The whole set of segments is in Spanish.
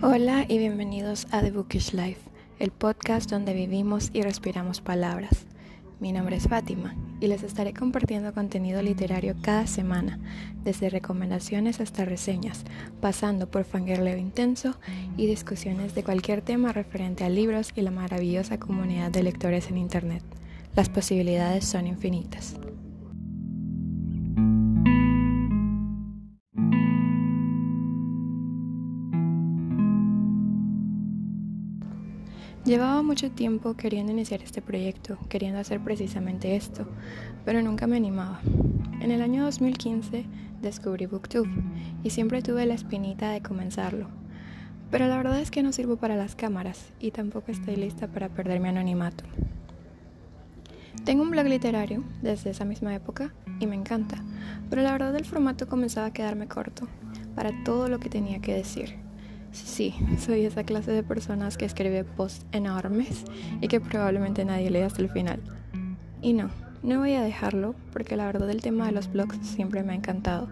Hola y bienvenidos a The Bookish Life, el podcast donde vivimos y respiramos palabras. Mi nombre es Fátima y les estaré compartiendo contenido literario cada semana, desde recomendaciones hasta reseñas, pasando por fangirleo intenso y discusiones de cualquier tema referente a libros y la maravillosa comunidad de lectores en Internet. Las posibilidades son infinitas. Llevaba mucho tiempo queriendo iniciar este proyecto, queriendo hacer precisamente esto, pero nunca me animaba. En el año 2015 descubrí Booktube y siempre tuve la espinita de comenzarlo. Pero la verdad es que no sirvo para las cámaras y tampoco estoy lista para perder mi anonimato. Tengo un blog literario desde esa misma época y me encanta, pero la verdad el formato comenzaba a quedarme corto para todo lo que tenía que decir. Sí, soy esa clase de personas que escribe posts enormes y que probablemente nadie lee hasta el final. Y no, no voy a dejarlo porque la verdad el tema de los blogs siempre me ha encantado.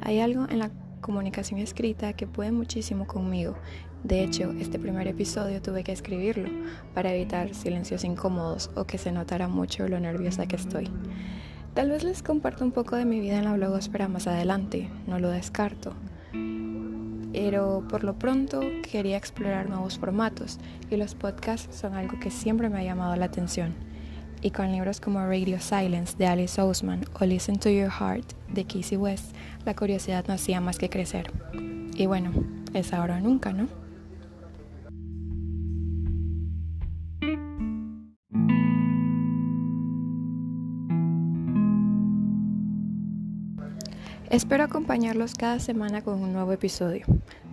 Hay algo en la comunicación escrita que puede muchísimo conmigo. De hecho, este primer episodio tuve que escribirlo para evitar silencios incómodos o que se notara mucho lo nerviosa que estoy. Tal vez les comparto un poco de mi vida en la blogosfera más adelante, no lo descarto pero por lo pronto quería explorar nuevos formatos y los podcasts son algo que siempre me ha llamado la atención. Y con libros como Radio Silence de Alice Ousman o Listen to Your Heart de Casey West, la curiosidad no hacía más que crecer. Y bueno, es ahora o nunca, ¿no? Espero acompañarlos cada semana con un nuevo episodio.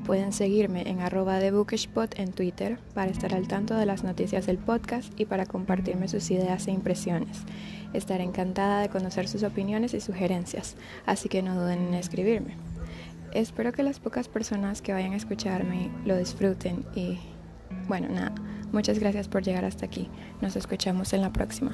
Pueden seguirme en arroba de Bookishpot en Twitter para estar al tanto de las noticias del podcast y para compartirme sus ideas e impresiones. Estaré encantada de conocer sus opiniones y sugerencias, así que no duden en escribirme. Espero que las pocas personas que vayan a escucharme lo disfruten y bueno, nada, muchas gracias por llegar hasta aquí. Nos escuchamos en la próxima.